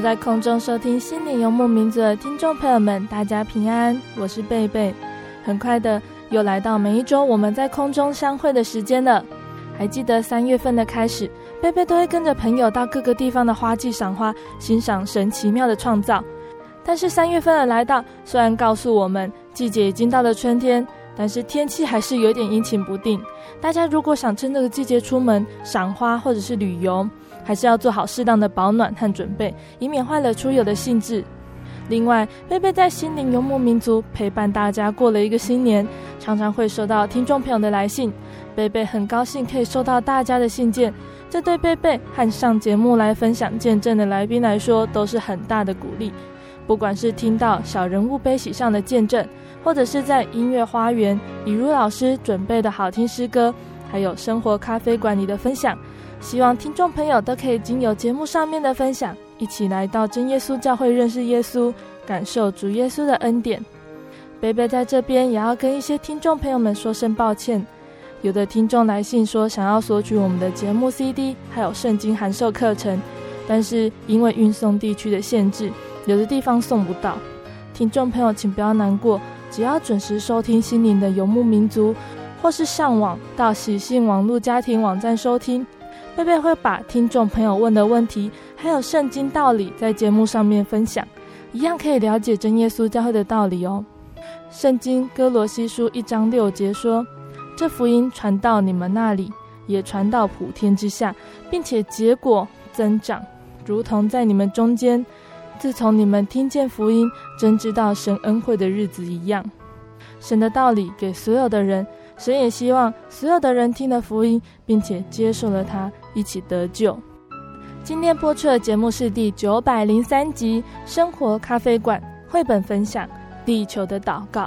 在空中收听《心灵游牧民族》的听众朋友们，大家平安，我是贝贝。很快的，又来到每一周我们在空中相会的时间了。还记得三月份的开始，贝贝都会跟着朋友到各个地方的花季赏花，欣赏神奇妙的创造。但是三月份的来到，虽然告诉我们季节已经到了春天，但是天气还是有点阴晴不定。大家如果想趁这个季节出门赏花或者是旅游，还是要做好适当的保暖和准备，以免坏了出游的兴致。另外，贝贝在心灵游牧民族陪伴大家过了一个新年，常常会收到听众朋友的来信。贝贝很高兴可以收到大家的信件，这对贝贝和上节目来分享见证的来宾来说都是很大的鼓励。不管是听到小人物悲喜上的见证，或者是在音乐花园以如老师准备的好听诗歌，还有生活咖啡馆里的分享。希望听众朋友都可以经由节目上面的分享，一起来到真耶稣教会认识耶稣，感受主耶稣的恩典。贝贝在这边也要跟一些听众朋友们说声抱歉，有的听众来信说想要索取我们的节目 CD，还有圣经函授课程，但是因为运送地区的限制，有的地方送不到。听众朋友请不要难过，只要准时收听心灵的游牧民族，或是上网到喜信网络家庭网站收听。贝贝会把听众朋友问的问题，还有圣经道理，在节目上面分享，一样可以了解真耶稣教会的道理哦。圣经哥罗西书一章六节说：“这福音传到你们那里，也传到普天之下，并且结果增长，如同在你们中间，自从你们听见福音，真知道神恩惠的日子一样。神的道理给所有的人，神也希望所有的人听了福音，并且接受了它。”一起得救。今天播出的节目是第九百零三集《生活咖啡馆》绘本分享《地球的祷告》。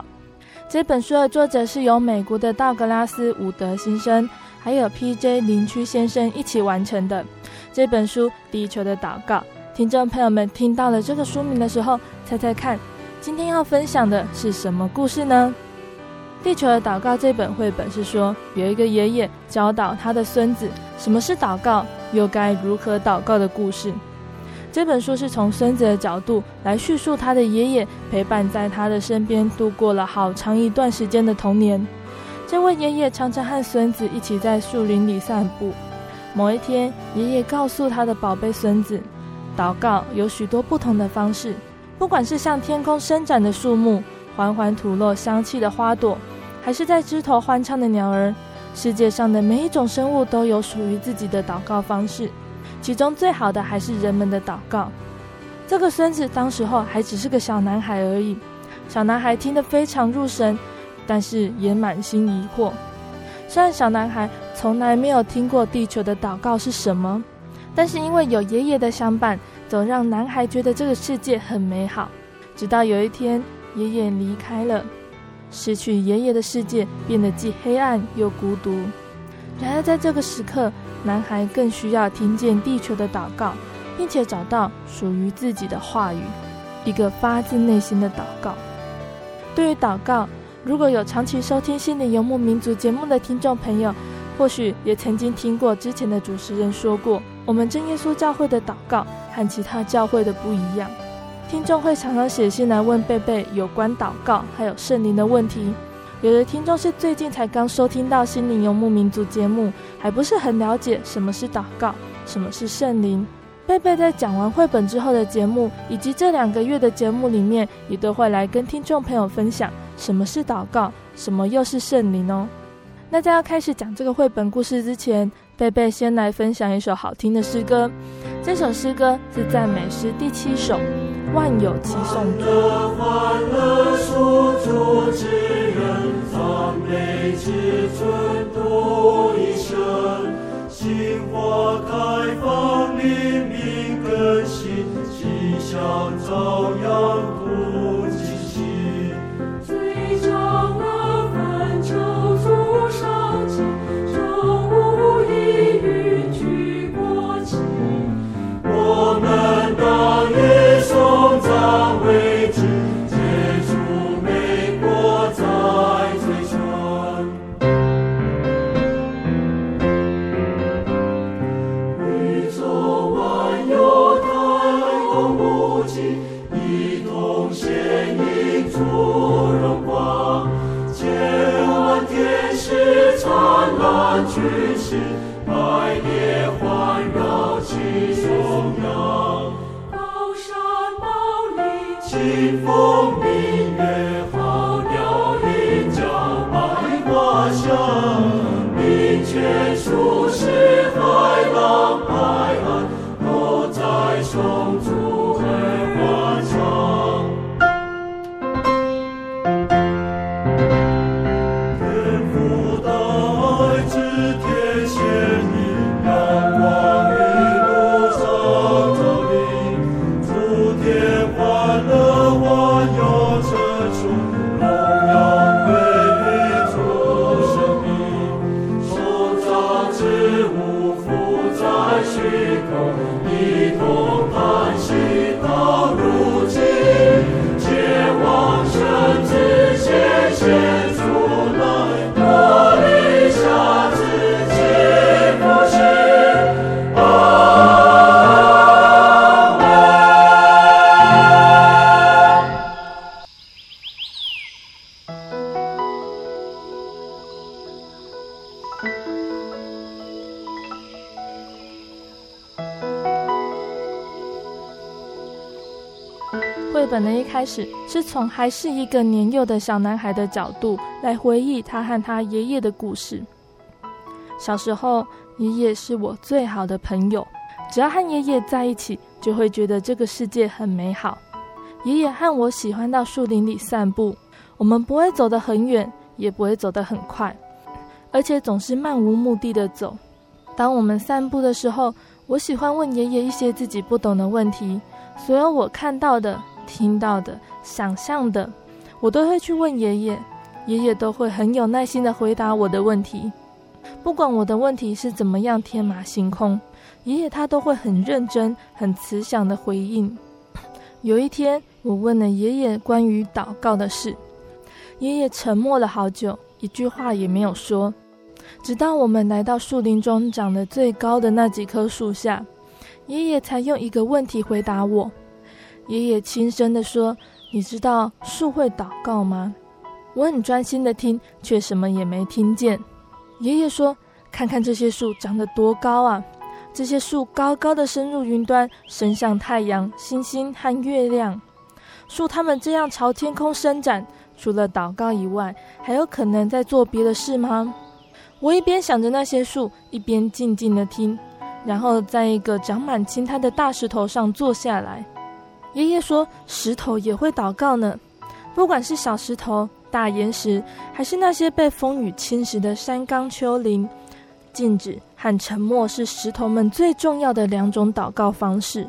这本书的作者是由美国的道格拉斯·伍德先生，还有 P.J. 林区先生一起完成的。这本书《地球的祷告》，听众朋友们听到了这个书名的时候，猜猜看，今天要分享的是什么故事呢？地球的祷告这本绘本是说，有一个爷爷教导他的孙子什么是祷告，又该如何祷告的故事。这本书是从孙子的角度来叙述他的爷爷陪伴在他的身边度过了好长一段时间的童年。这位爷爷常常和孙子一起在树林里散步。某一天，爷爷告诉他的宝贝孙子，祷告有许多不同的方式，不管是向天空伸展的树木，缓缓吐露香气的花朵。还是在枝头欢唱的鸟儿，世界上的每一种生物都有属于自己的祷告方式，其中最好的还是人们的祷告。这个孙子当时候还只是个小男孩而已，小男孩听得非常入神，但是也满心疑惑。虽然小男孩从来没有听过地球的祷告是什么，但是因为有爷爷的相伴，总让男孩觉得这个世界很美好。直到有一天，爷爷离开了。失去爷爷的世界变得既黑暗又孤独。然而，在这个时刻，男孩更需要听见地球的祷告，并且找到属于自己的话语，一个发自内心的祷告。对于祷告，如果有长期收听心灵游牧民族节目的听众朋友，或许也曾经听过之前的主持人说过，我们真耶稣教会的祷告和其他教会的不一样。听众会常常写信来问贝贝有关祷告还有圣灵的问题。有的听众是最近才刚收听到心灵游牧民族节目，还不是很了解什么是祷告，什么是圣灵。贝贝在讲完绘本之后的节目，以及这两个月的节目里面，也都会来跟听众朋友分享什么是祷告，什么又是圣灵哦。那在要开始讲这个绘本故事之前，贝贝先来分享一首好听的诗歌。这首诗歌是赞美诗第七首《万有齐颂主》。心花开放，灵命更新，气象照样不百环绕其中央，高山，清风。绘从还是一个年幼的小男孩的角度来回忆他和他爷爷的故事。小时候，爷爷是我最好的朋友，只要和爷爷在一起，就会觉得这个世界很美好。爷爷和我喜欢到树林里散步，我们不会走得很远，也不会走得很快，而且总是漫无目的的走。当我们散步的时候，我喜欢问爷爷一些自己不懂的问题，所有我看到的。听到的、想象的，我都会去问爷爷，爷爷都会很有耐心地回答我的问题。不管我的问题是怎么样天马行空，爷爷他都会很认真、很慈祥地回应。有一天，我问了爷爷关于祷告的事，爷爷沉默了好久，一句话也没有说。直到我们来到树林中长得最高的那几棵树下，爷爷才用一个问题回答我。爷爷轻声地说：“你知道树会祷告吗？”我很专心的听，却什么也没听见。爷爷说：“看看这些树长得多高啊！这些树高高的伸入云端，伸向太阳、星星和月亮。树它们这样朝天空伸展，除了祷告以外，还有可能在做别的事吗？”我一边想着那些树，一边静静的听，然后在一个长满青苔的大石头上坐下来。爷爷说：“石头也会祷告呢，不管是小石头、大岩石，还是那些被风雨侵蚀的山冈丘陵，静止和沉默是石头们最重要的两种祷告方式。”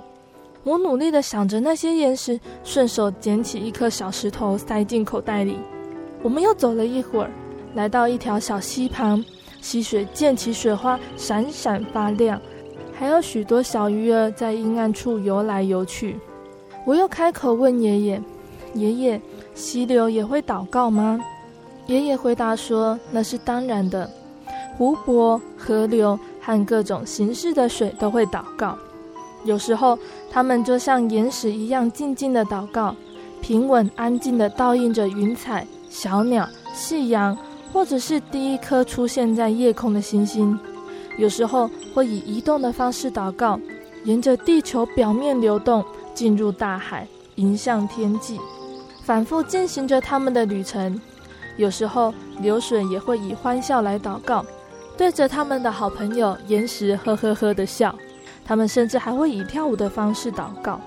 我努力地想着那些岩石，顺手捡起一颗小石头塞进口袋里。我们又走了一会儿，来到一条小溪旁，溪水溅起水花，闪闪发亮，还有许多小鱼儿在阴暗处游来游去。我又开口问爷爷：“爷爷，溪流也会祷告吗？”爷爷回答说：“那是当然的，湖泊、河流和各种形式的水都会祷告。有时候，它们就像岩石一样静静的祷告，平稳安静的倒映着云彩、小鸟、夕阳，或者是第一颗出现在夜空的星星。有时候会以移动的方式祷告，沿着地球表面流动，进入大海，迎向天际，反复进行着他们的旅程。”有时候流水也会以欢笑来祷告，对着他们的好朋友岩石呵呵呵的笑。他们甚至还会以跳舞的方式祷告，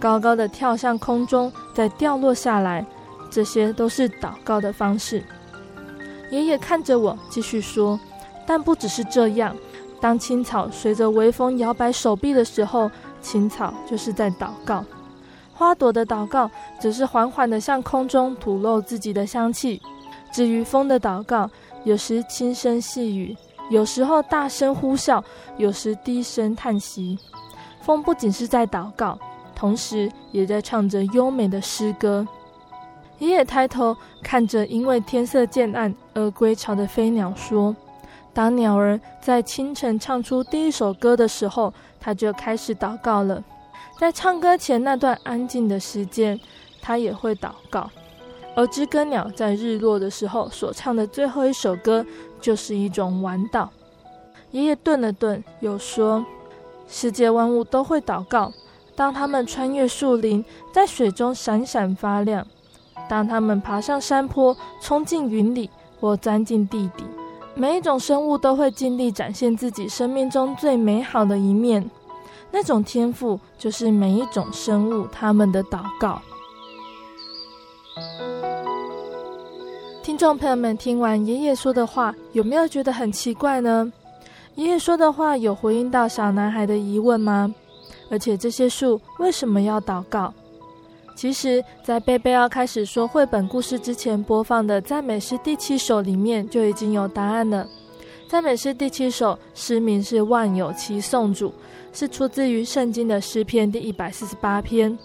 高高的跳向空中，再掉落下来。这些都是祷告的方式。爷爷看着我，继续说：“但不只是这样，当青草随着微风摇摆手臂的时候，青草就是在祷告；花朵的祷告，只是缓缓地向空中吐露自己的香气。”至于风的祷告，有时轻声细语，有时候大声呼啸，有时低声叹息。风不仅是在祷告，同时也在唱着优美的诗歌。爷爷抬头看着因为天色渐暗而归巢的飞鸟，说：“当鸟儿在清晨唱出第一首歌的时候，他就开始祷告了。在唱歌前那段安静的时间，他也会祷告。”而知更鸟在日落的时候所唱的最后一首歌，就是一种晚祷。爷爷顿了顿，又说：“世界万物都会祷告。当他们穿越树林，在水中闪闪发亮；当他们爬上山坡，冲进云里，或钻进地底，每一种生物都会尽力展现自己生命中最美好的一面。那种天赋，就是每一种生物他们的祷告。”听众朋友们，听完爷爷说的话，有没有觉得很奇怪呢？爷爷说的话有回应到小男孩的疑问吗？而且这些树为什么要祷告？其实，在贝贝要开始说绘本故事之前，播放的赞美诗第七首里面就已经有答案了。赞美诗第七首诗名是《万有齐颂主》，是出自于圣经的诗篇第一百四十八篇。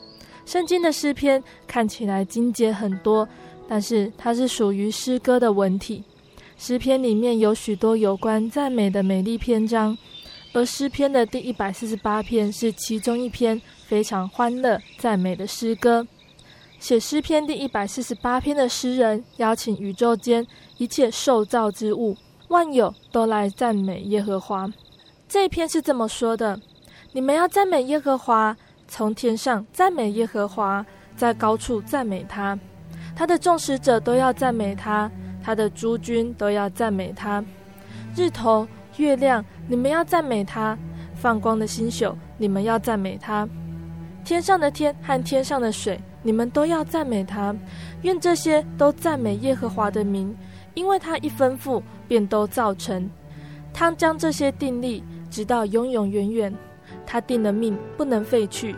圣经的诗篇看起来经节很多。但是它是属于诗歌的文体，诗篇里面有许多有关赞美的美丽篇章，而诗篇的第一百四十八篇是其中一篇非常欢乐赞美的诗歌。写诗篇第一百四十八篇的诗人邀请宇宙间一切受造之物、万有都来赞美耶和华。这一篇是这么说的：你们要赞美耶和华，从天上赞美耶和华，在高处赞美他。他的众使者都要赞美他，他的诸军都要赞美他。日头、月亮，你们要赞美他；放光的星宿，你们要赞美他。天上的天和天上的水，你们都要赞美他。愿这些都赞美耶和华的名，因为他一吩咐，便都造成。他将这些定立，直到永永远远。他定了命，不能废去。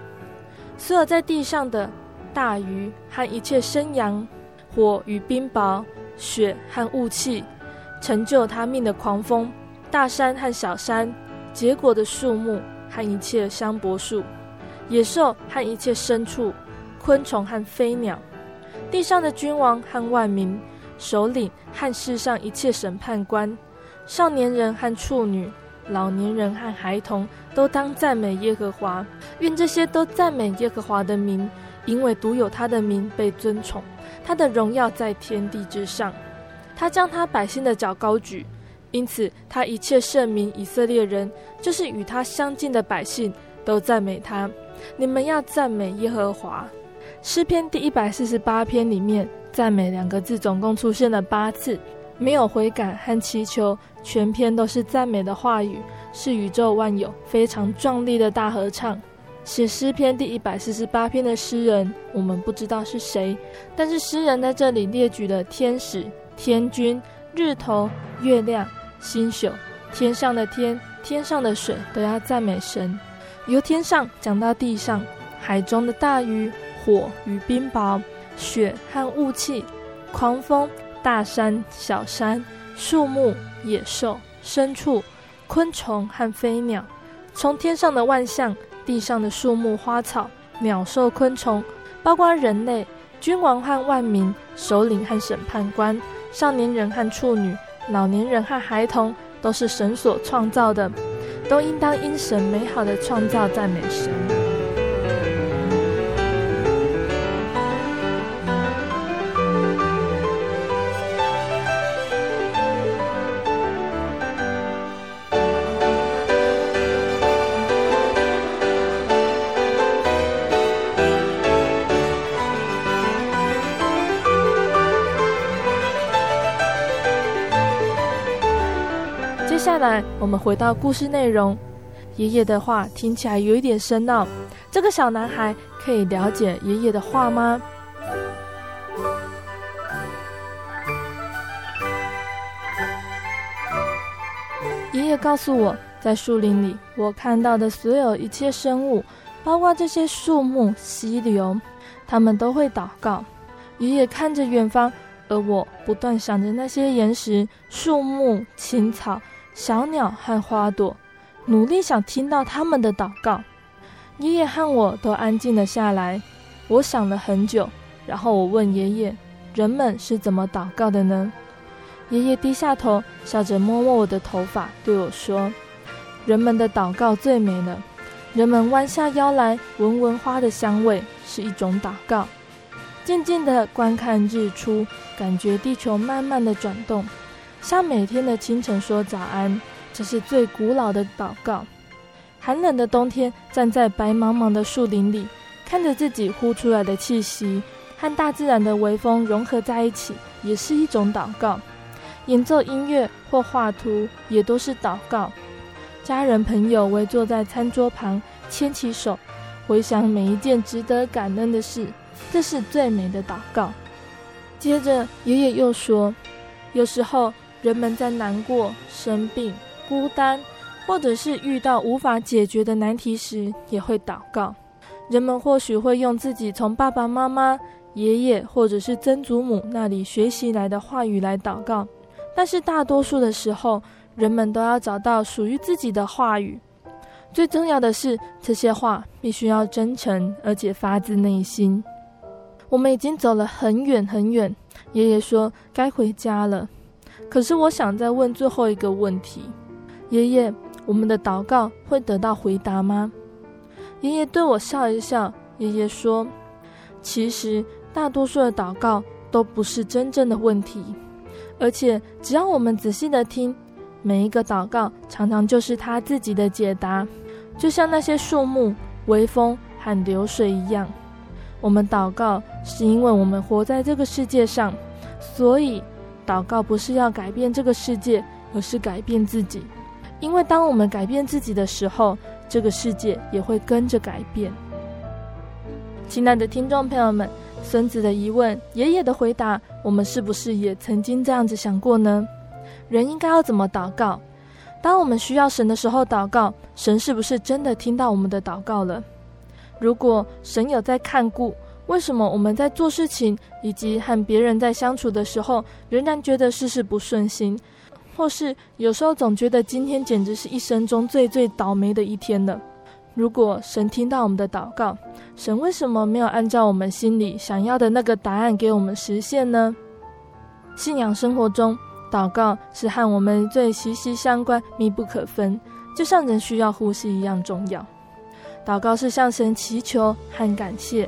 所有在地上的。大鱼和一切生羊，火与冰雹，雪和雾气，成就他命的狂风，大山和小山，结果的树木和一切香柏树，野兽和一切牲畜，昆虫和飞鸟，地上的君王和万民，首领和世上一切审判官，少年人和处女，老年人和孩童，都当赞美耶和华。愿这些都赞美耶和华的名。因为独有他的名被尊崇，他的荣耀在天地之上。他将他百姓的脚高举，因此他一切圣民以色列人，就是与他相近的百姓，都赞美他。你们要赞美耶和华。诗篇第一百四十八篇里面，赞美两个字总共出现了八次，没有悔改和祈求，全篇都是赞美的话语，是宇宙万有非常壮丽的大合唱。写诗篇第一百四十八篇的诗人，我们不知道是谁，但是诗人在这里列举了天使、天君、日头、月亮、星宿、天上的天、天上的水，都要赞美神。由天上讲到地上，海中的大鱼、火与冰雹、雪和雾气、狂风、大山、小山、树木、野兽、牲畜、昆虫和飞鸟，从天上的万象。地上的树木花草，鸟兽昆虫，包括人类、君王和万民、首领和审判官、少年人和处女、老年人和孩童，都是神所创造的，都应当因神美好的创造赞美神。我们回到故事内容，爷爷的话听起来有一点深奥。这个小男孩可以了解爷爷的话吗？爷爷告诉我，在树林里，我看到的所有一切生物，包括这些树木、溪流，他们都会祷告。爷爷看着远方，而我不断想着那些岩石、树木、青草。小鸟和花朵，努力想听到他们的祷告。爷爷和我都安静了下来。我想了很久，然后我问爷爷：“人们是怎么祷告的呢？”爷爷低下头，笑着摸摸我的头发，对我说：“人们的祷告最美了。人们弯下腰来，闻闻花的香味，是一种祷告；静静地观看日出，感觉地球慢慢地转动。”像每天的清晨说早安，这是最古老的祷告。寒冷的冬天，站在白茫茫的树林里，看着自己呼出来的气息和大自然的微风融合在一起，也是一种祷告。演奏音乐或画图，也都是祷告。家人朋友围坐在餐桌旁，牵起手，回想每一件值得感恩的事，这是最美的祷告。接着，爷爷又说，有时候。人们在难过、生病、孤单，或者是遇到无法解决的难题时，也会祷告。人们或许会用自己从爸爸妈妈、爷爷或者是曾祖母那里学习来的话语来祷告，但是大多数的时候，人们都要找到属于自己的话语。最重要的是，这些话必须要真诚，而且发自内心。我们已经走了很远很远，爷爷说该回家了。可是我想再问最后一个问题，爷爷，我们的祷告会得到回答吗？爷爷对我笑一笑，爷爷说：“其实大多数的祷告都不是真正的问题，而且只要我们仔细的听，每一个祷告常常就是他自己的解答，就像那些树木、微风和流水一样。我们祷告是因为我们活在这个世界上，所以。”祷告不是要改变这个世界，而是改变自己。因为当我们改变自己的时候，这个世界也会跟着改变。亲爱的听众朋友们，孙子的疑问，爷爷的回答，我们是不是也曾经这样子想过呢？人应该要怎么祷告？当我们需要神的时候祷告，神是不是真的听到我们的祷告了？如果神有在看顾，为什么我们在做事情以及和别人在相处的时候，仍然觉得事事不顺心，或是有时候总觉得今天简直是一生中最最倒霉的一天呢？如果神听到我们的祷告，神为什么没有按照我们心里想要的那个答案给我们实现呢？信仰生活中，祷告是和我们最息息相关、密不可分，就像人需要呼吸一样重要。祷告是向神祈求和感谢。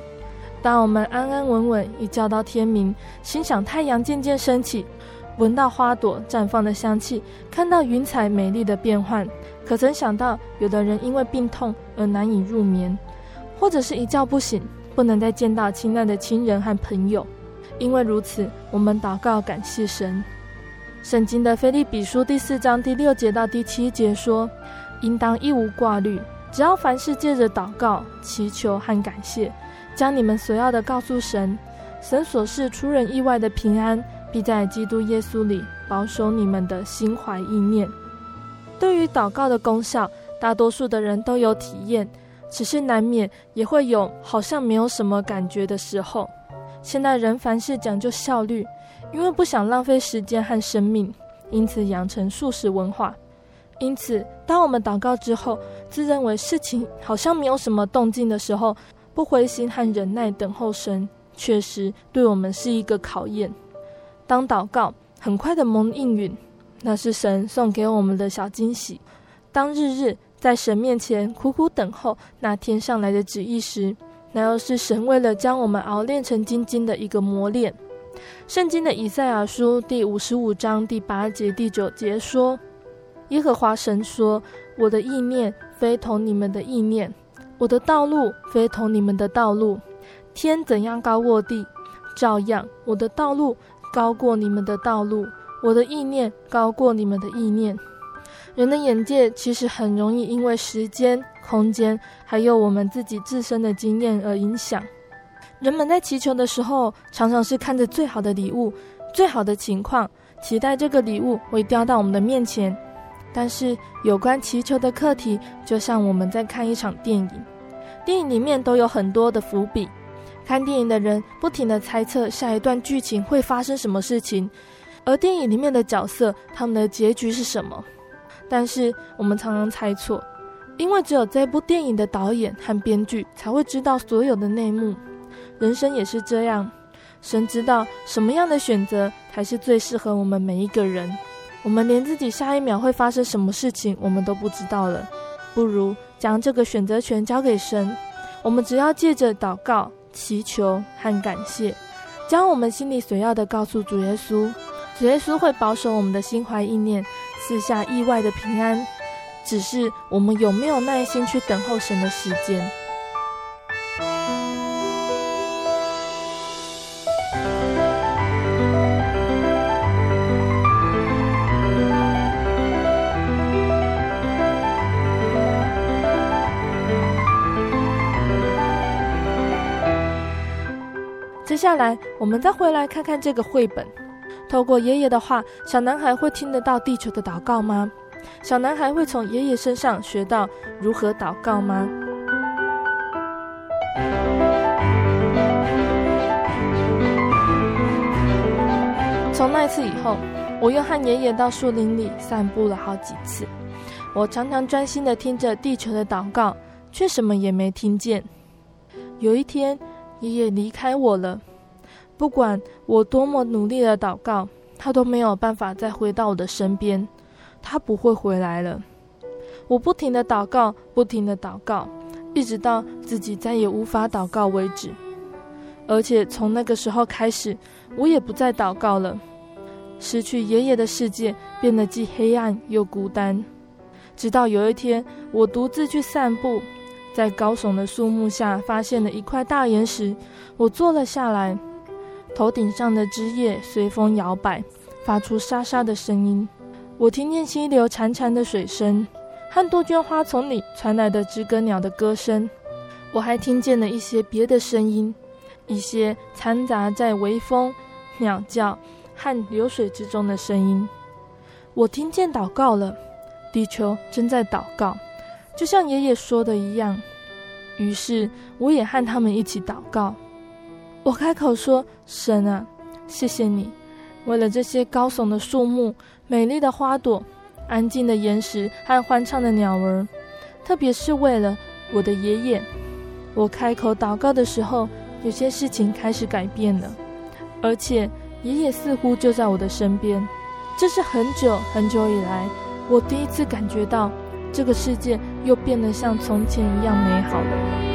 当我们安安稳稳一觉到天明，欣赏太阳渐渐升起，闻到花朵绽放的香气，看到云彩美丽的变幻，可曾想到，有的人因为病痛而难以入眠，或者是一觉不醒，不能再见到亲爱的亲人和朋友。因为如此，我们祷告感谢神。圣经的腓利比书第四章第六节到第七节说：“应当一无挂虑，只要凡事借着祷告、祈求和感谢。”将你们所要的告诉神，神所赐出人意外的平安，必在基督耶稣里保守你们的心怀意念。对于祷告的功效，大多数的人都有体验，只是难免也会有好像没有什么感觉的时候。现在人凡事讲究效率，因为不想浪费时间和生命，因此养成素食文化。因此，当我们祷告之后，自认为事情好像没有什么动静的时候，不灰心和忍耐等候神，确实对我们是一个考验。当祷告很快的蒙应允，那是神送给我们的小惊喜。当日日在神面前苦苦等候那天上来的旨意时，那又是神为了将我们熬炼成精金的一个磨练。圣经的以赛亚书第五十五章第八节、第九节说：“耶和华神说，我的意念非同你们的意念，我的道路非同你们的道路。天怎样高过地，照样我的道路高过你们的道路，我的意念高过你们的意念。”人的眼界其实很容易因为时间、空间，还有我们自己自身的经验而影响。人们在祈求的时候，常常是看着最好的礼物、最好的情况，期待这个礼物会掉到我们的面前。但是，有关祈求的课题，就像我们在看一场电影，电影里面都有很多的伏笔。看电影的人不停地猜测下一段剧情会发生什么事情，而电影里面的角色，他们的结局是什么？但是我们常常猜错，因为只有这部电影的导演和编剧才会知道所有的内幕。人生也是这样，神知道什么样的选择才是最适合我们每一个人。我们连自己下一秒会发生什么事情我们都不知道了，不如将这个选择权交给神。我们只要借着祷告、祈求和感谢，将我们心里所要的告诉主耶稣，主耶稣会保守我们的心怀意念。赐下意外的平安，只是我们有没有耐心去等候神的时间？接下来，我们再回来看看这个绘本。透过爷爷的话，小男孩会听得到地球的祷告吗？小男孩会从爷爷身上学到如何祷告吗？从那次以后，我又和爷爷到树林里散步了好几次。我常常专心的听着地球的祷告，却什么也没听见。有一天，爷爷离开我了。不管我多么努力的祷告，他都没有办法再回到我的身边，他不会回来了。我不停的祷告，不停的祷告，一直到自己再也无法祷告为止。而且从那个时候开始，我也不再祷告了。失去爷爷的世界变得既黑暗又孤单。直到有一天，我独自去散步，在高耸的树木下发现了一块大岩石，我坐了下来。头顶上的枝叶随风摇摆，发出沙沙的声音。我听见溪流潺潺的水声，和杜鹃花丛里传来的知更鸟的歌声。我还听见了一些别的声音，一些掺杂在微风、鸟叫和流水之中的声音。我听见祷告了，地球正在祷告，就像爷爷说的一样。于是我也和他们一起祷告。我开口说：“神啊，谢谢你，为了这些高耸的树木、美丽的花朵、安静的岩石和欢唱的鸟儿，特别是为了我的爷爷。”我开口祷告的时候，有些事情开始改变了，而且爷爷似乎就在我的身边。这是很久很久以来，我第一次感觉到这个世界又变得像从前一样美好了。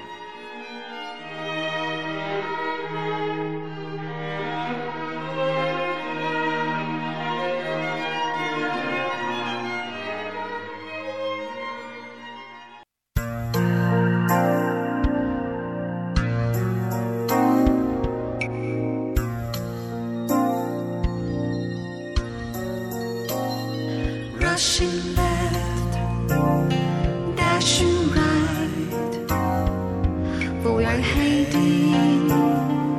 亲爱的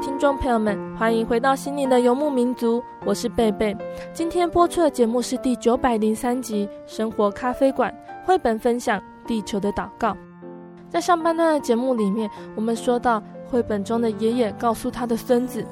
听众朋友们，欢迎回到心灵的游牧民族，我是贝贝。今天播出的节目是第九百零三集《生活咖啡馆》绘本分享《地球的祷告》。在上半段的节目里面，我们说到绘本中的爷爷告诉他的孙子，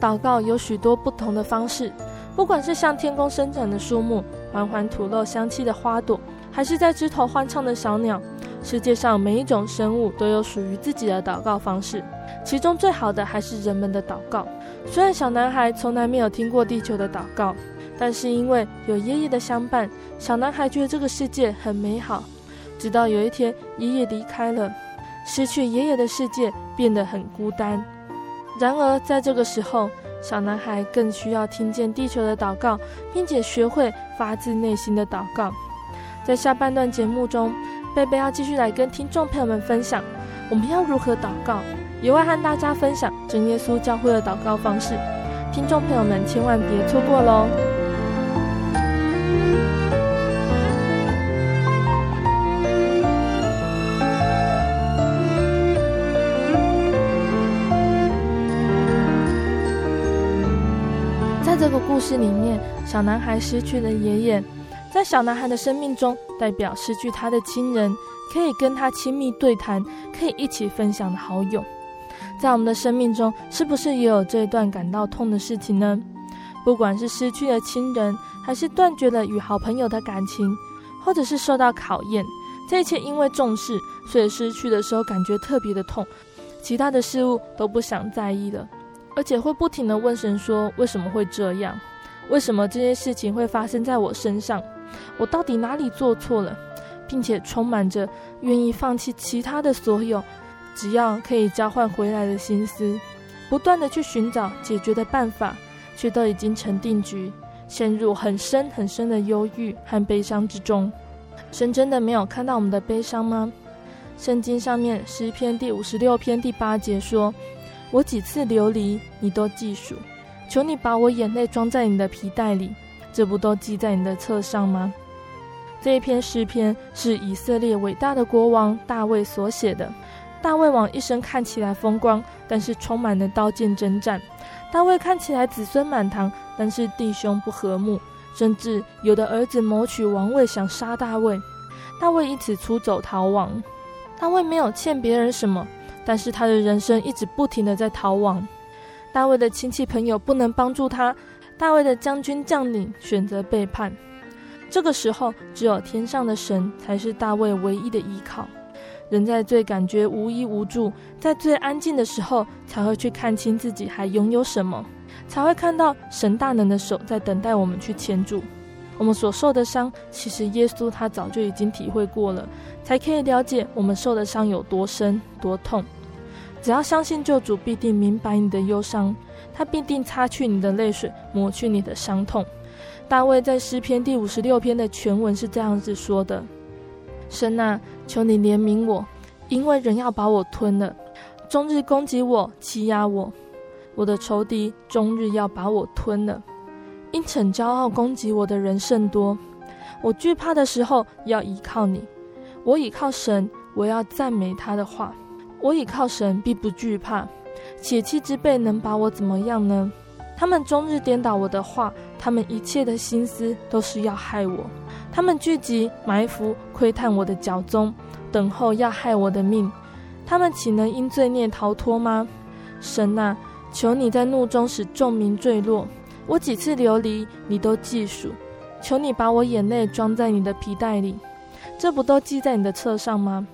祷告有许多不同的方式，不管是向天空生长的树木、缓缓吐露香气的花朵，还是在枝头欢唱的小鸟，世界上每一种生物都有属于自己的祷告方式。其中最好的还是人们的祷告。虽然小男孩从来没有听过地球的祷告，但是因为有爷爷的相伴，小男孩觉得这个世界很美好。直到有一天爷爷离开了，失去爷爷的世界变得很孤单。然而在这个时候，小男孩更需要听见地球的祷告，并且学会发自内心的祷告。在下半段节目中，贝贝要继续来跟听众朋友们分享，我们要如何祷告。也会和大家分享真耶稣教会的祷告方式，听众朋友们千万别错过喽！在这个故事里面，小男孩失去了爷爷，在小男孩的生命中，代表失去他的亲人，可以跟他亲密对谈，可以一起分享的好友。在我们的生命中，是不是也有这一段感到痛的事情呢？不管是失去了亲人，还是断绝了与好朋友的感情，或者是受到考验，这一切因为重视，所以失去的时候感觉特别的痛，其他的事物都不想在意了，而且会不停的问神说：为什么会这样？为什么这些事情会发生在我身上？我到底哪里做错了？并且充满着愿意放弃其他的所有。只要可以交换回来的心思，不断的去寻找解决的办法，却都已经成定局，陷入很深很深的忧郁和悲伤之中。神真的没有看到我们的悲伤吗？圣经上面诗篇第五十六篇第八节说：“我几次流离，你都记数。求你把我眼泪装在你的皮袋里，这不都记在你的册上吗？”这一篇诗篇是以色列伟大的国王大卫所写的。大卫王一生看起来风光，但是充满了刀剑征战。大卫看起来子孙满堂，但是弟兄不和睦，甚至有的儿子谋取王位，想杀大卫。大卫因此出走逃亡。大卫没有欠别人什么，但是他的人生一直不停的在逃亡。大卫的亲戚朋友不能帮助他，大卫的将军将领选择背叛。这个时候，只有天上的神才是大卫唯一的依靠。人在最感觉无依无助，在最安静的时候，才会去看清自己还拥有什么，才会看到神大能的手在等待我们去牵住。我们所受的伤，其实耶稣他早就已经体会过了，才可以了解我们受的伤有多深多痛。只要相信救主，必定明白你的忧伤，他必定擦去你的泪水，抹去你的伤痛。大卫在诗篇第五十六篇的全文是这样子说的：“神啊，求你怜悯我，因为人要把我吞了，终日攻击我，欺压我，我的仇敌终日要把我吞了。”因逞骄傲攻击我的人甚多，我惧怕的时候要依靠你。我倚靠神，我要赞美他的话。我倚靠神，必不惧怕。血气之辈能把我怎么样呢？他们终日颠倒我的话，他们一切的心思都是要害我。他们聚集埋伏，窥探我的脚踪，等候要害我的命。他们岂能因罪孽逃脱吗？神啊，求你在怒中使众民坠落。我几次流离，你都记数。求你把我眼泪装在你的皮袋里，这不都记在你的册上吗？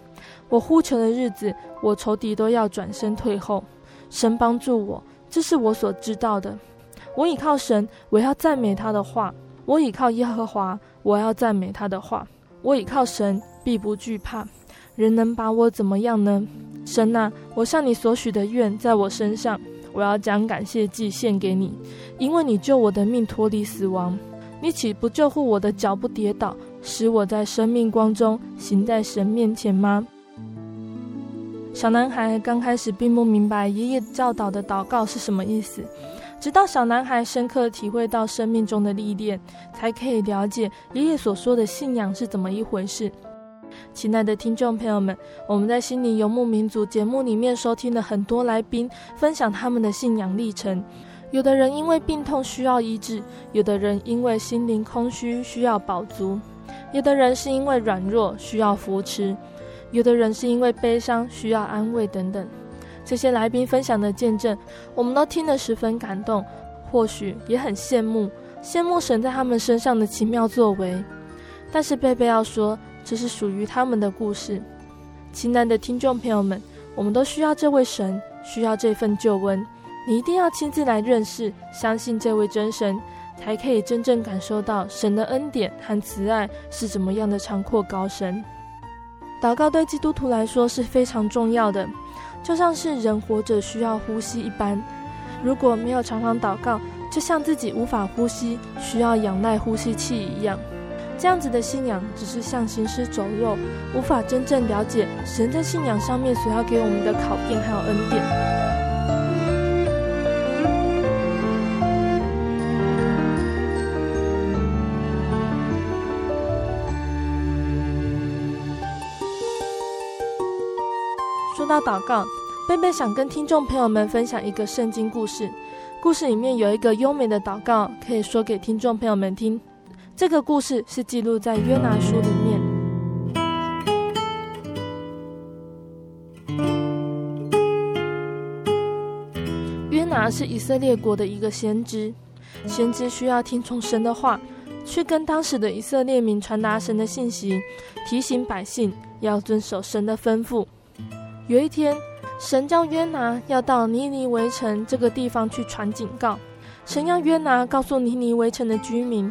我呼求的日子，我仇敌都要转身退后。神帮助我，这是我所知道的。我倚靠神，我要赞美他的话。我倚靠耶和华，我要赞美他的话。我倚靠神，必不惧怕。人能把我怎么样呢？神啊，我向你所许的愿在我身上。我要将感谢祭献给你，因为你救我的命脱离死亡。你岂不救护我的脚不跌倒，使我在生命光中行在神面前吗？小男孩刚开始并不明白爷爷教导的祷告是什么意思，直到小男孩深刻体会到生命中的历练，才可以了解爷爷所说的信仰是怎么一回事。亲爱的听众朋友们，我们在心灵游牧民族节目里面收听了很多来宾分享他们的信仰历程。有的人因为病痛需要医治，有的人因为心灵空虚需要饱足，有的人是因为软弱需要扶持，有的人是因为悲伤需要安慰等等。这些来宾分享的见证，我们都听得十分感动，或许也很羡慕，羡慕神在他们身上的奇妙作为。但是贝贝要说，这是属于他们的故事，亲爱的听众朋友们，我们都需要这位神，需要这份救恩。你一定要亲自来认识、相信这位真神，才可以真正感受到神的恩典和慈爱是怎么样的长阔高深。祷告对基督徒来说是非常重要的，就像是人活着需要呼吸一般。如果没有常常祷告，就像自己无法呼吸，需要仰赖呼吸器一样。这样子的信仰只是像行尸走肉，无法真正了解神在信仰上面所要给我们的考验还有恩典。到祷告，贝贝想跟听众朋友们分享一个圣经故事。故事里面有一个优美的祷告，可以说给听众朋友们听。这个故事是记录在约拿书里面。约拿是以色列国的一个先知，先知需要听从神的话，去跟当时的以色列民传达神的信息，提醒百姓要遵守神的吩咐。有一天，神叫约拿要到尼尼微城这个地方去传警告，神要约拿告诉尼尼微城的居民。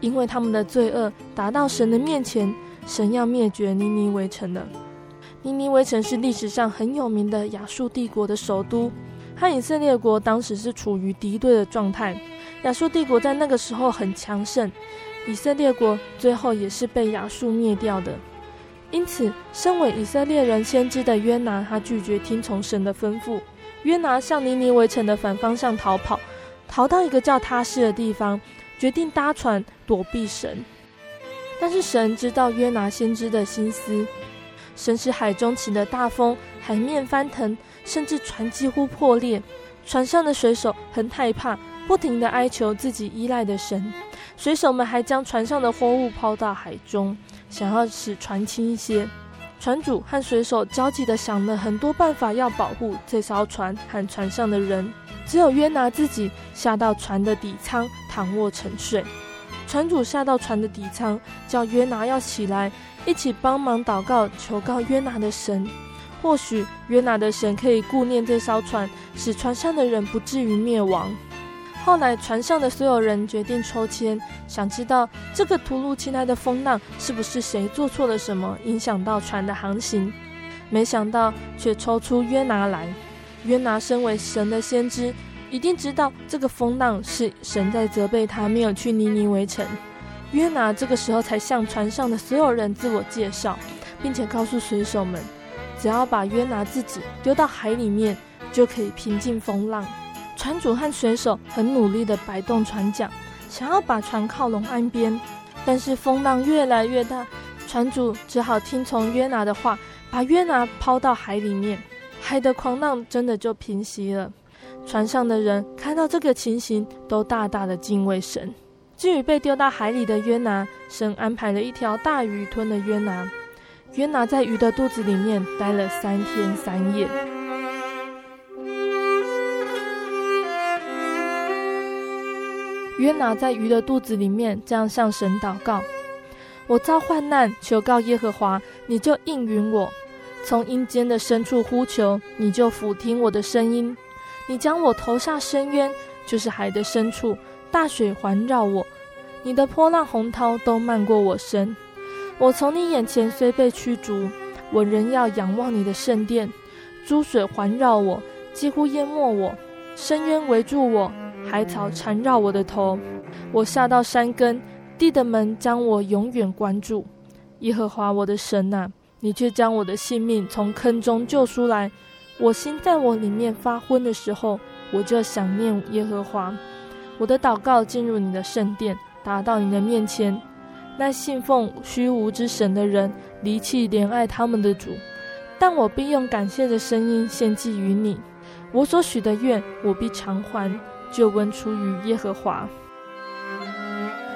因为他们的罪恶达到神的面前，神要灭绝尼尼微城了。尼尼微城是历史上很有名的亚述帝国的首都，和以色列国当时是处于敌对的状态。亚述帝国在那个时候很强盛，以色列国最后也是被亚述灭掉的。因此，身为以色列人先知的约拿，他拒绝听从神的吩咐。约拿向尼尼微城的反方向逃跑，逃到一个叫他施的地方，决定搭船躲避神。但是神知道约拿先知的心思，神使海中起了大风，海面翻腾，甚至船几乎破裂。船上的水手很害怕，不停地哀求自己依赖的神。水手们还将船上的货物抛到海中。想要使船轻一些，船主和水手焦急地想了很多办法，要保护这艘船和船上的人。只有约拿自己下到船的底舱，躺卧沉睡。船主下到船的底舱，叫约拿要起来，一起帮忙祷告，求告约拿的神。或许约拿的神可以顾念这艘船，使船上的人不至于灭亡。后来，船上的所有人决定抽签，想知道这个突如其来的风浪是不是谁做错了什么，影响到船的航行。没想到，却抽出约拿来。约拿身为神的先知，一定知道这个风浪是神在责备他没有去尼尼微城。约拿这个时候才向船上的所有人自我介绍，并且告诉水手们，只要把约拿自己丢到海里面，就可以平静风浪。船主和水手很努力地摆动船桨，想要把船靠拢岸边，但是风浪越来越大，船主只好听从约拿的话，把约拿抛到海里面。海的狂浪真的就平息了。船上的人看到这个情形，都大大的敬畏神。至于被丢到海里的约拿，神安排了一条大鱼吞了约拿。约拿在鱼的肚子里面待了三天三夜。约拿在鱼的肚子里面这样向神祷告：“我遭患难，求告耶和华，你就应允我；从阴间的深处呼求，你就俯听我的声音。你将我投下深渊，就是海的深处，大水环绕我，你的波浪洪涛都漫过我身。我从你眼前虽被驱逐，我仍要仰望你的圣殿。诸水环绕我，几乎淹没我，深渊围住我。”海草缠绕我的头，我下到山根，地的门将我永远关住。耶和华我的神呐、你却将我的性命从坑中救出来。我心在我里面发昏的时候，我就想念耶和华。我的祷告进入你的圣殿，达到你的面前。那信奉虚无之神的人离弃怜爱他们的主，但我必用感谢的声音献祭于你。我所许的愿，我必偿还。救恩出于耶和华。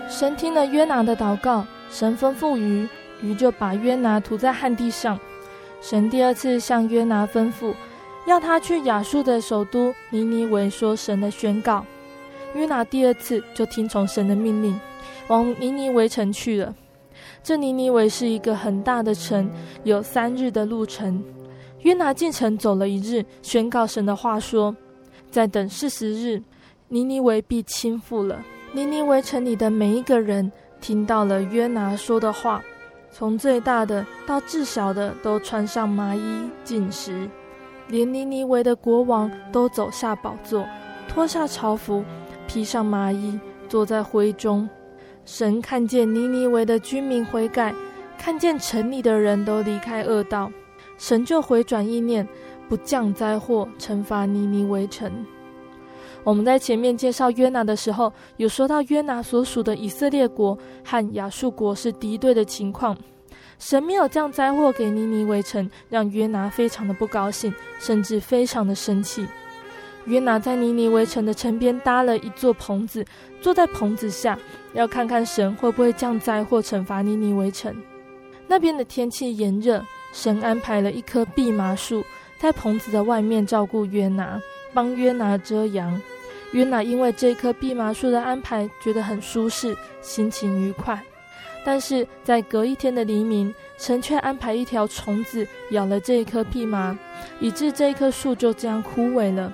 神听了约拿的祷告，神吩咐鱼，鱼就把约拿吐在旱地上。神第二次向约拿吩咐，要他去亚述的首都尼尼微说神的宣告。约拿第二次就听从神的命令，往尼尼微城去了。这尼尼微是一个很大的城，有三日的路程。约拿进城走了一日，宣告神的话说：再等四十日。尼尼维必倾覆了。尼尼微城里的每一个人听到了约拿说的话，从最大的到至小的都穿上麻衣进食，连尼尼维的国王都走下宝座，脱下朝服，披上麻衣，坐在灰中。神看见尼尼维的居民悔改，看见城里的人都离开恶道，神就回转意念，不降灾祸惩罚尼尼微城。我们在前面介绍约拿的时候，有说到约拿所属的以色列国和亚述国是敌对的情况。神没有降灾祸给尼尼微城，让约拿非常的不高兴，甚至非常的生气。约拿在尼尼微城的城边搭了一座棚子，坐在棚子下，要看看神会不会降灾祸惩罚尼尼微城。那边的天气炎热，神安排了一棵蓖麻树在棚子的外面照顾约拿。帮约拿遮阳，约拿因为这棵蓖麻树的安排，觉得很舒适，心情愉快。但是在隔一天的黎明，神却安排一条虫子咬了这一棵蓖麻，以致这一棵树就这样枯萎了。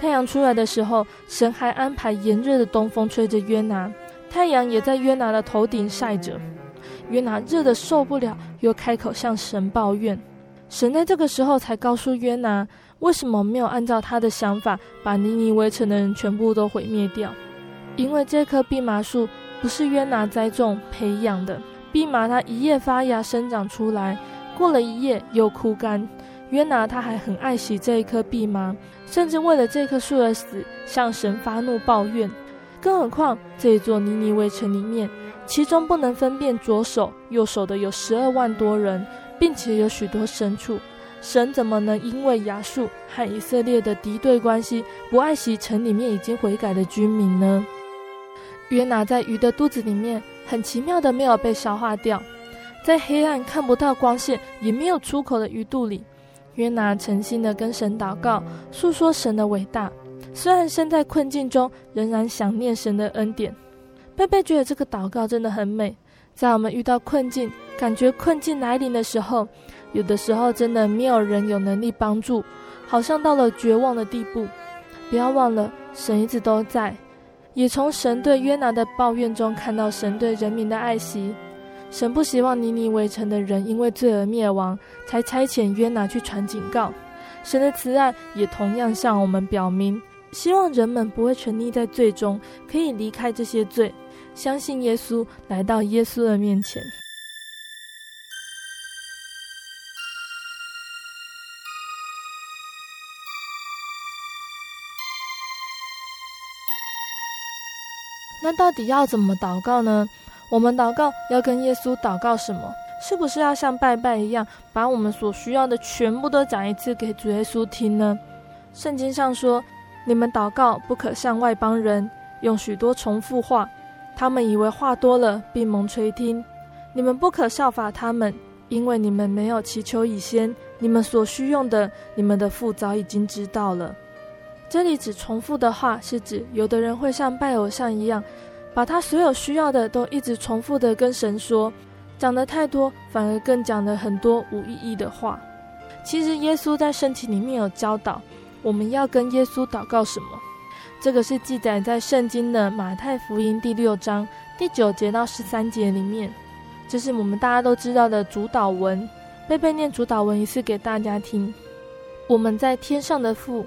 太阳出来的时候，神还安排炎热的东风吹着约拿，太阳也在约拿的头顶晒着。约拿热得受不了，又开口向神抱怨。神在这个时候才告诉约拿。为什么没有按照他的想法把尼尼微城的人全部都毁灭掉？因为这棵蓖麻树不是约拿栽种培养的，蓖麻它一夜发芽生长出来，过了一夜又枯干。约拿他还很爱惜这一棵蓖麻，甚至为了这棵树而死，向神发怒抱怨。更何况这一座尼尼微城里面，其中不能分辨左手右手的有十二万多人，并且有许多牲畜。神怎么能因为亚述和以色列的敌对关系，不爱惜城里面已经悔改的居民呢？约拿在鱼的肚子里面，很奇妙的没有被消化掉，在黑暗看不到光线也没有出口的鱼肚里。约拿诚心的跟神祷告，诉说神的伟大。虽然身在困境中，仍然想念神的恩典。贝贝觉得这个祷告真的很美。在我们遇到困境、感觉困境来临的时候，有的时候真的没有人有能力帮助，好像到了绝望的地步。不要忘了，神一直都在，也从神对约拿的抱怨中看到神对人民的爱惜。神不希望尼尼微城的人因为罪而灭亡，才差遣约拿去传警告。神的慈爱也同样向我们表明，希望人们不会沉溺在罪中，可以离开这些罪，相信耶稣，来到耶稣的面前。到底要怎么祷告呢？我们祷告要跟耶稣祷告什么？是不是要像拜拜一样，把我们所需要的全部都讲一次给主耶稣听呢？圣经上说：“你们祷告不可像外邦人，用许多重复话，他们以为话多了必蒙垂听。你们不可效法他们，因为你们没有祈求以先，你们所需用的，你们的父早已经知道了。”这里指重复的话，是指有的人会像拜偶像一样。把他所有需要的都一直重复的跟神说，讲得太多，反而更讲了很多无意义的话。其实耶稣在圣经里面有教导，我们要跟耶稣祷告什么？这个是记载在圣经的马太福音第六章第九节到十三节里面，这是我们大家都知道的主祷文。贝贝念主祷文一次给大家听。我们在天上的父，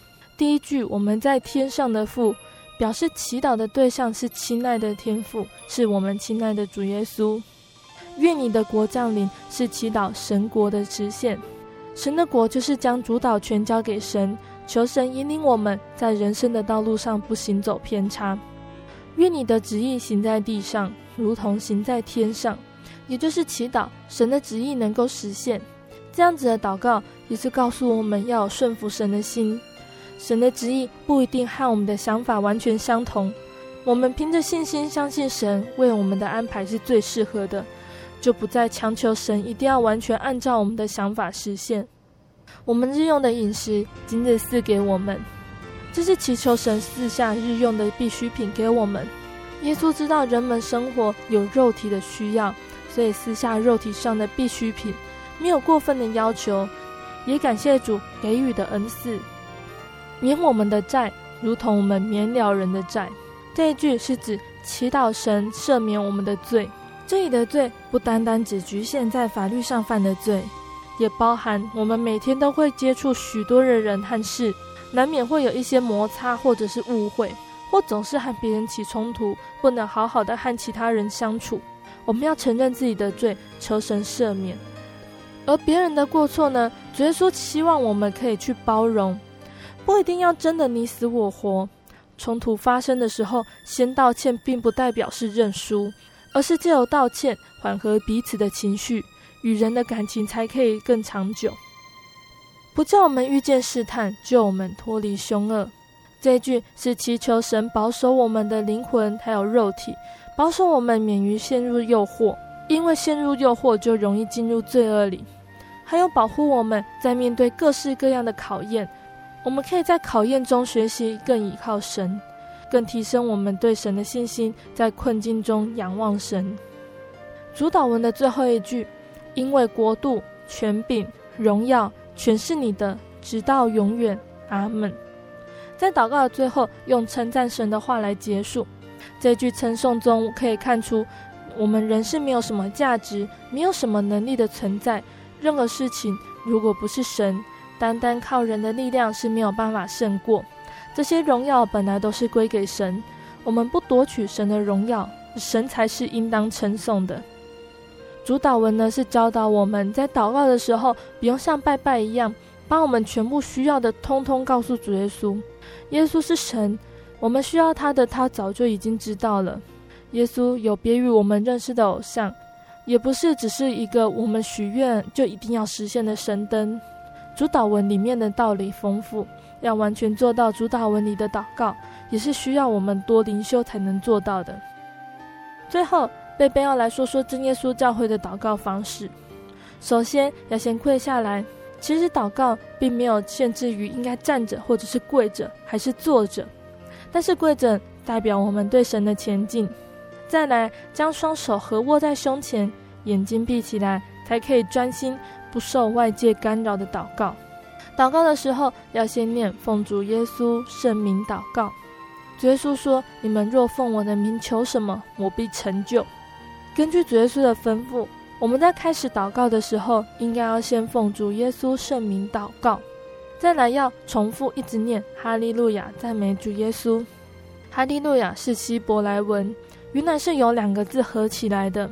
第一句，我们在天上的父。表示祈祷的对象是亲爱的天父，是我们亲爱的主耶稣。愿你的国降临，是祈祷神国的实现。神的国就是将主导权交给神，求神引领我们在人生的道路上不行走偏差。愿你的旨意行在地上，如同行在天上，也就是祈祷神的旨意能够实现。这样子的祷告也是告诉我们要顺服神的心。神的旨意不一定和我们的想法完全相同，我们凭着信心相信神为我们的安排是最适合的，就不再强求神一定要完全按照我们的想法实现。我们日用的饮食，今日赐给我们，这是祈求神赐下日用的必需品给我们。耶稣知道人们生活有肉体的需要，所以赐下肉体上的必需品，没有过分的要求，也感谢主给予的恩赐。免我们的债，如同我们免了人的债。这一句是指祈祷神赦免我们的罪。这里的罪不单单只局限在法律上犯的罪，也包含我们每天都会接触许多的人和事，难免会有一些摩擦或者是误会，或总是和别人起冲突，不能好好的和其他人相处。我们要承认自己的罪，求神赦免。而别人的过错呢？主耶稣希望我们可以去包容。不一定要争得你死我活，冲突发生的时候，先道歉并不代表是认输，而是借由道歉缓和彼此的情绪，与人的感情才可以更长久。不叫我们遇见试探，救我们脱离凶恶。这句是祈求神保守我们的灵魂还有肉体，保守我们免于陷入诱惑，因为陷入诱惑就容易进入罪恶里，还有保护我们在面对各式各样的考验。我们可以在考验中学习更依靠神，更提升我们对神的信心，在困境中仰望神。主祷文的最后一句：“因为国度、权柄、荣耀，全是你的，直到永远。”阿门。在祷告的最后，用称赞神的话来结束。这句称颂中可以看出，我们人是没有什么价值、没有什么能力的存在。任何事情，如果不是神，单单靠人的力量是没有办法胜过。这些荣耀本来都是归给神，我们不夺取神的荣耀，神才是应当称颂的。主祷文呢，是教导我们在祷告的时候，不用像拜拜一样，把我们全部需要的通通告诉主耶稣。耶稣是神，我们需要他的，他早就已经知道了。耶稣有别于我们认识的偶像，也不是只是一个我们许愿就一定要实现的神灯。主祷文里面的道理丰富。要完全做到主祷文里的祷告，也是需要我们多灵修才能做到的。最后，贝贝要来说说真耶稣教会的祷告方式。首先，要先跪下来。其实祷告并没有限制于应该站着，或者是跪着，还是坐着。但是跪着代表我们对神的虔敬。再来，将双手合握在胸前，眼睛闭起来，才可以专心不受外界干扰的祷告。祷告的时候，要先念奉主耶稣圣名祷告。主耶稣说：“你们若奉我的名求什么，我必成就。”根据主耶稣的吩咐，我们在开始祷告的时候，应该要先奉主耶稣圣名祷告。再来要重复一直念哈利路亚，赞美主耶稣。哈利路亚是希伯来文，原来是由两个字合起来的。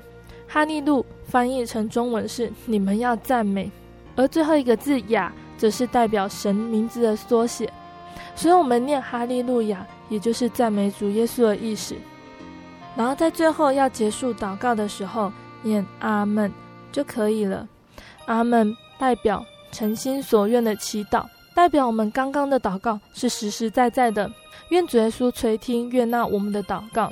哈利路翻译成中文是“你们要赞美”，而最后一个字雅”则是代表神名字的缩写，所以我们念哈利路亚，也就是赞美主耶稣的意思。然后在最后要结束祷告的时候，念阿门就可以了。阿门代表诚心所愿的祈祷，代表我们刚刚的祷告是实实在在的。愿主耶稣垂听悦纳我们的祷告。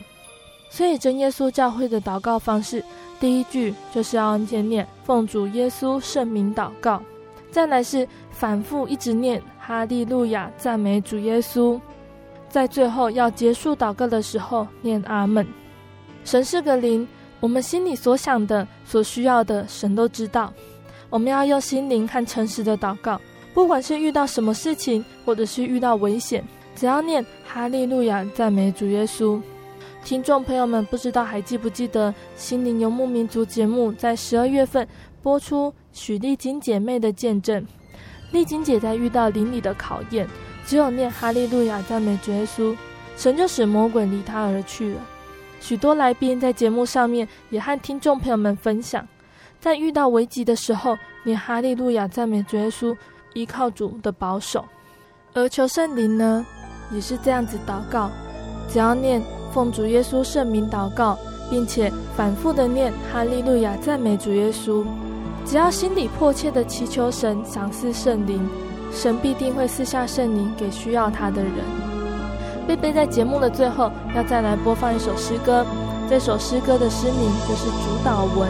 所以真耶稣教会的祷告方式，第一句就是要先念奉主耶稣圣名祷告。再来是反复一直念哈利路亚，赞美主耶稣，在最后要结束祷告的时候念阿门。神是个灵，我们心里所想的、所需要的，神都知道。我们要用心灵和诚实的祷告，不管是遇到什么事情，或者是遇到危险，只要念哈利路亚，赞美主耶稣。听众朋友们，不知道还记不记得《心灵游牧民族》节目在十二月份播出？许丽晶姐妹的见证，丽晶姐在遇到灵里的考验，只有念哈利路亚赞美主耶稣，神就使魔鬼离她而去了。许多来宾在节目上面也和听众朋友们分享，在遇到危急的时候，念哈利路亚赞美主耶稣，依靠主的保守。而求圣灵呢，也是这样子祷告，只要念奉主耶稣圣名祷告，并且反复的念哈利路亚赞美主耶稣，只要心底迫切的祈求神，想赐圣灵，神必定会赐下圣灵给需要他的人。贝贝在节目的最后要再来播放一首诗歌，这首诗歌的诗名就是主导文。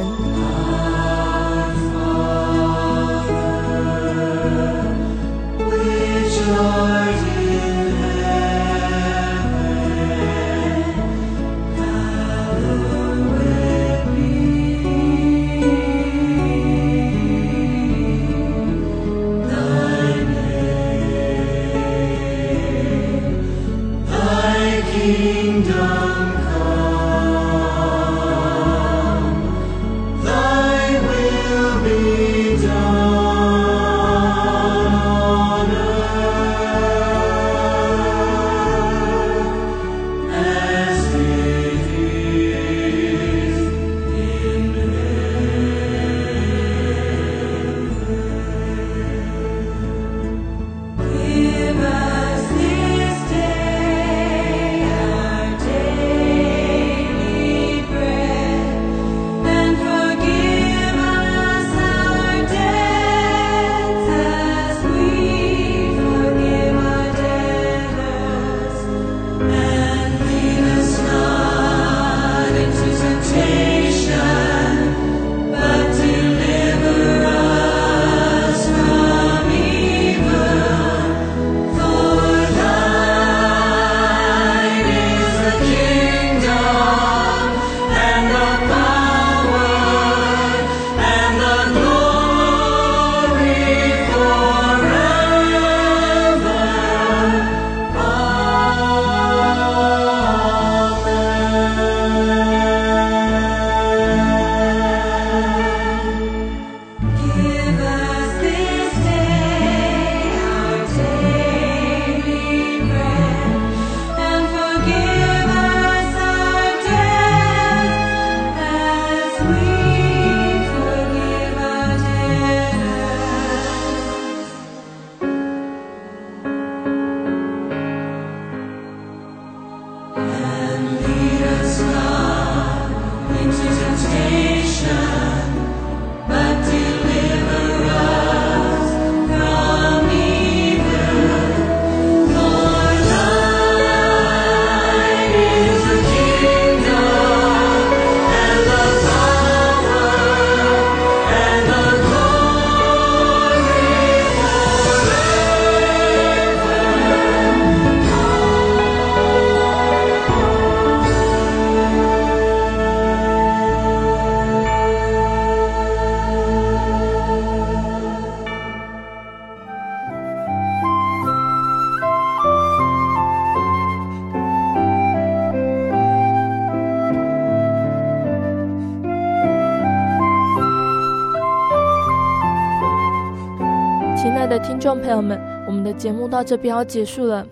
节目到这边要结束了。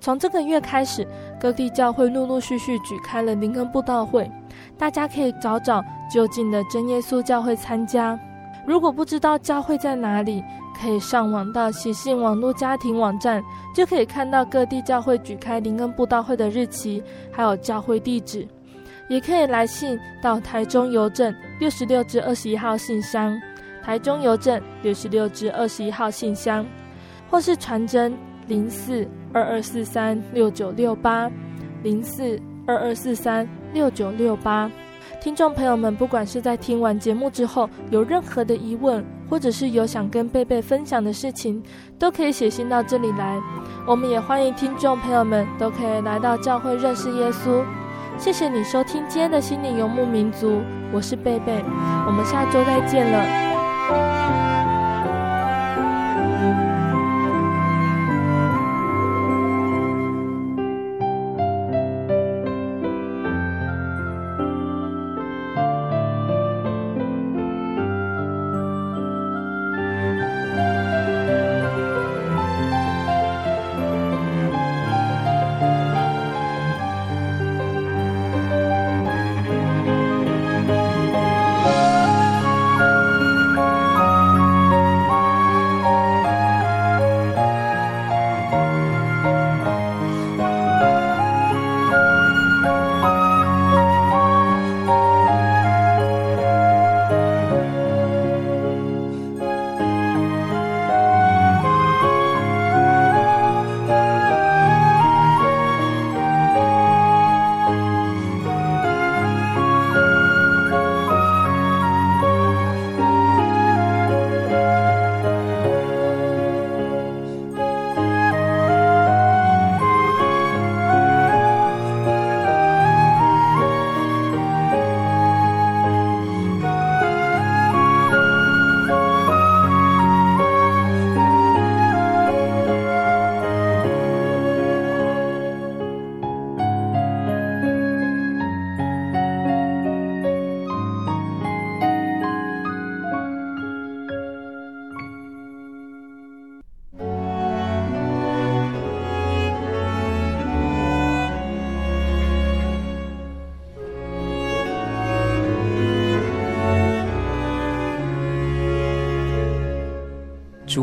从这个月开始，各地教会陆陆续续举开了灵恩布道会，大家可以找找就近的真耶稣教会参加。如果不知道教会在哪里，可以上网到喜信网络家庭网站，就可以看到各地教会举开灵恩布道会的日期，还有教会地址。也可以来信到台中邮政六十六至二十一号信箱，台中邮政六十六至二十一号信箱，或是传真零四二二四三六九六八零四二二四三六九六八。听众朋友们，不管是在听完节目之后有任何的疑问，或者是有想跟贝贝分享的事情，都可以写信到这里来。我们也欢迎听众朋友们都可以来到教会认识耶稣。谢谢你收听今天的心灵游牧民族，我是贝贝，我们下周再见了。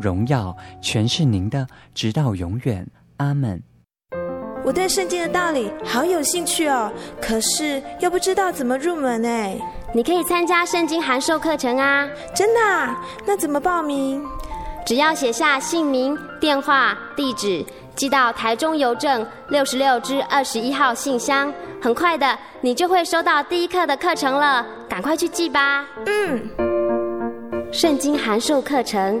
荣耀全是您的，直到永远。阿门。我对圣经的道理好有兴趣哦，可是又不知道怎么入门哎。你可以参加圣经函授课程啊！真的啊？那怎么报名？只要写下姓名、电话、地址，寄到台中邮政六十六至二十一号信箱，很快的，你就会收到第一课的课程了。赶快去寄吧。嗯。圣经函授课程。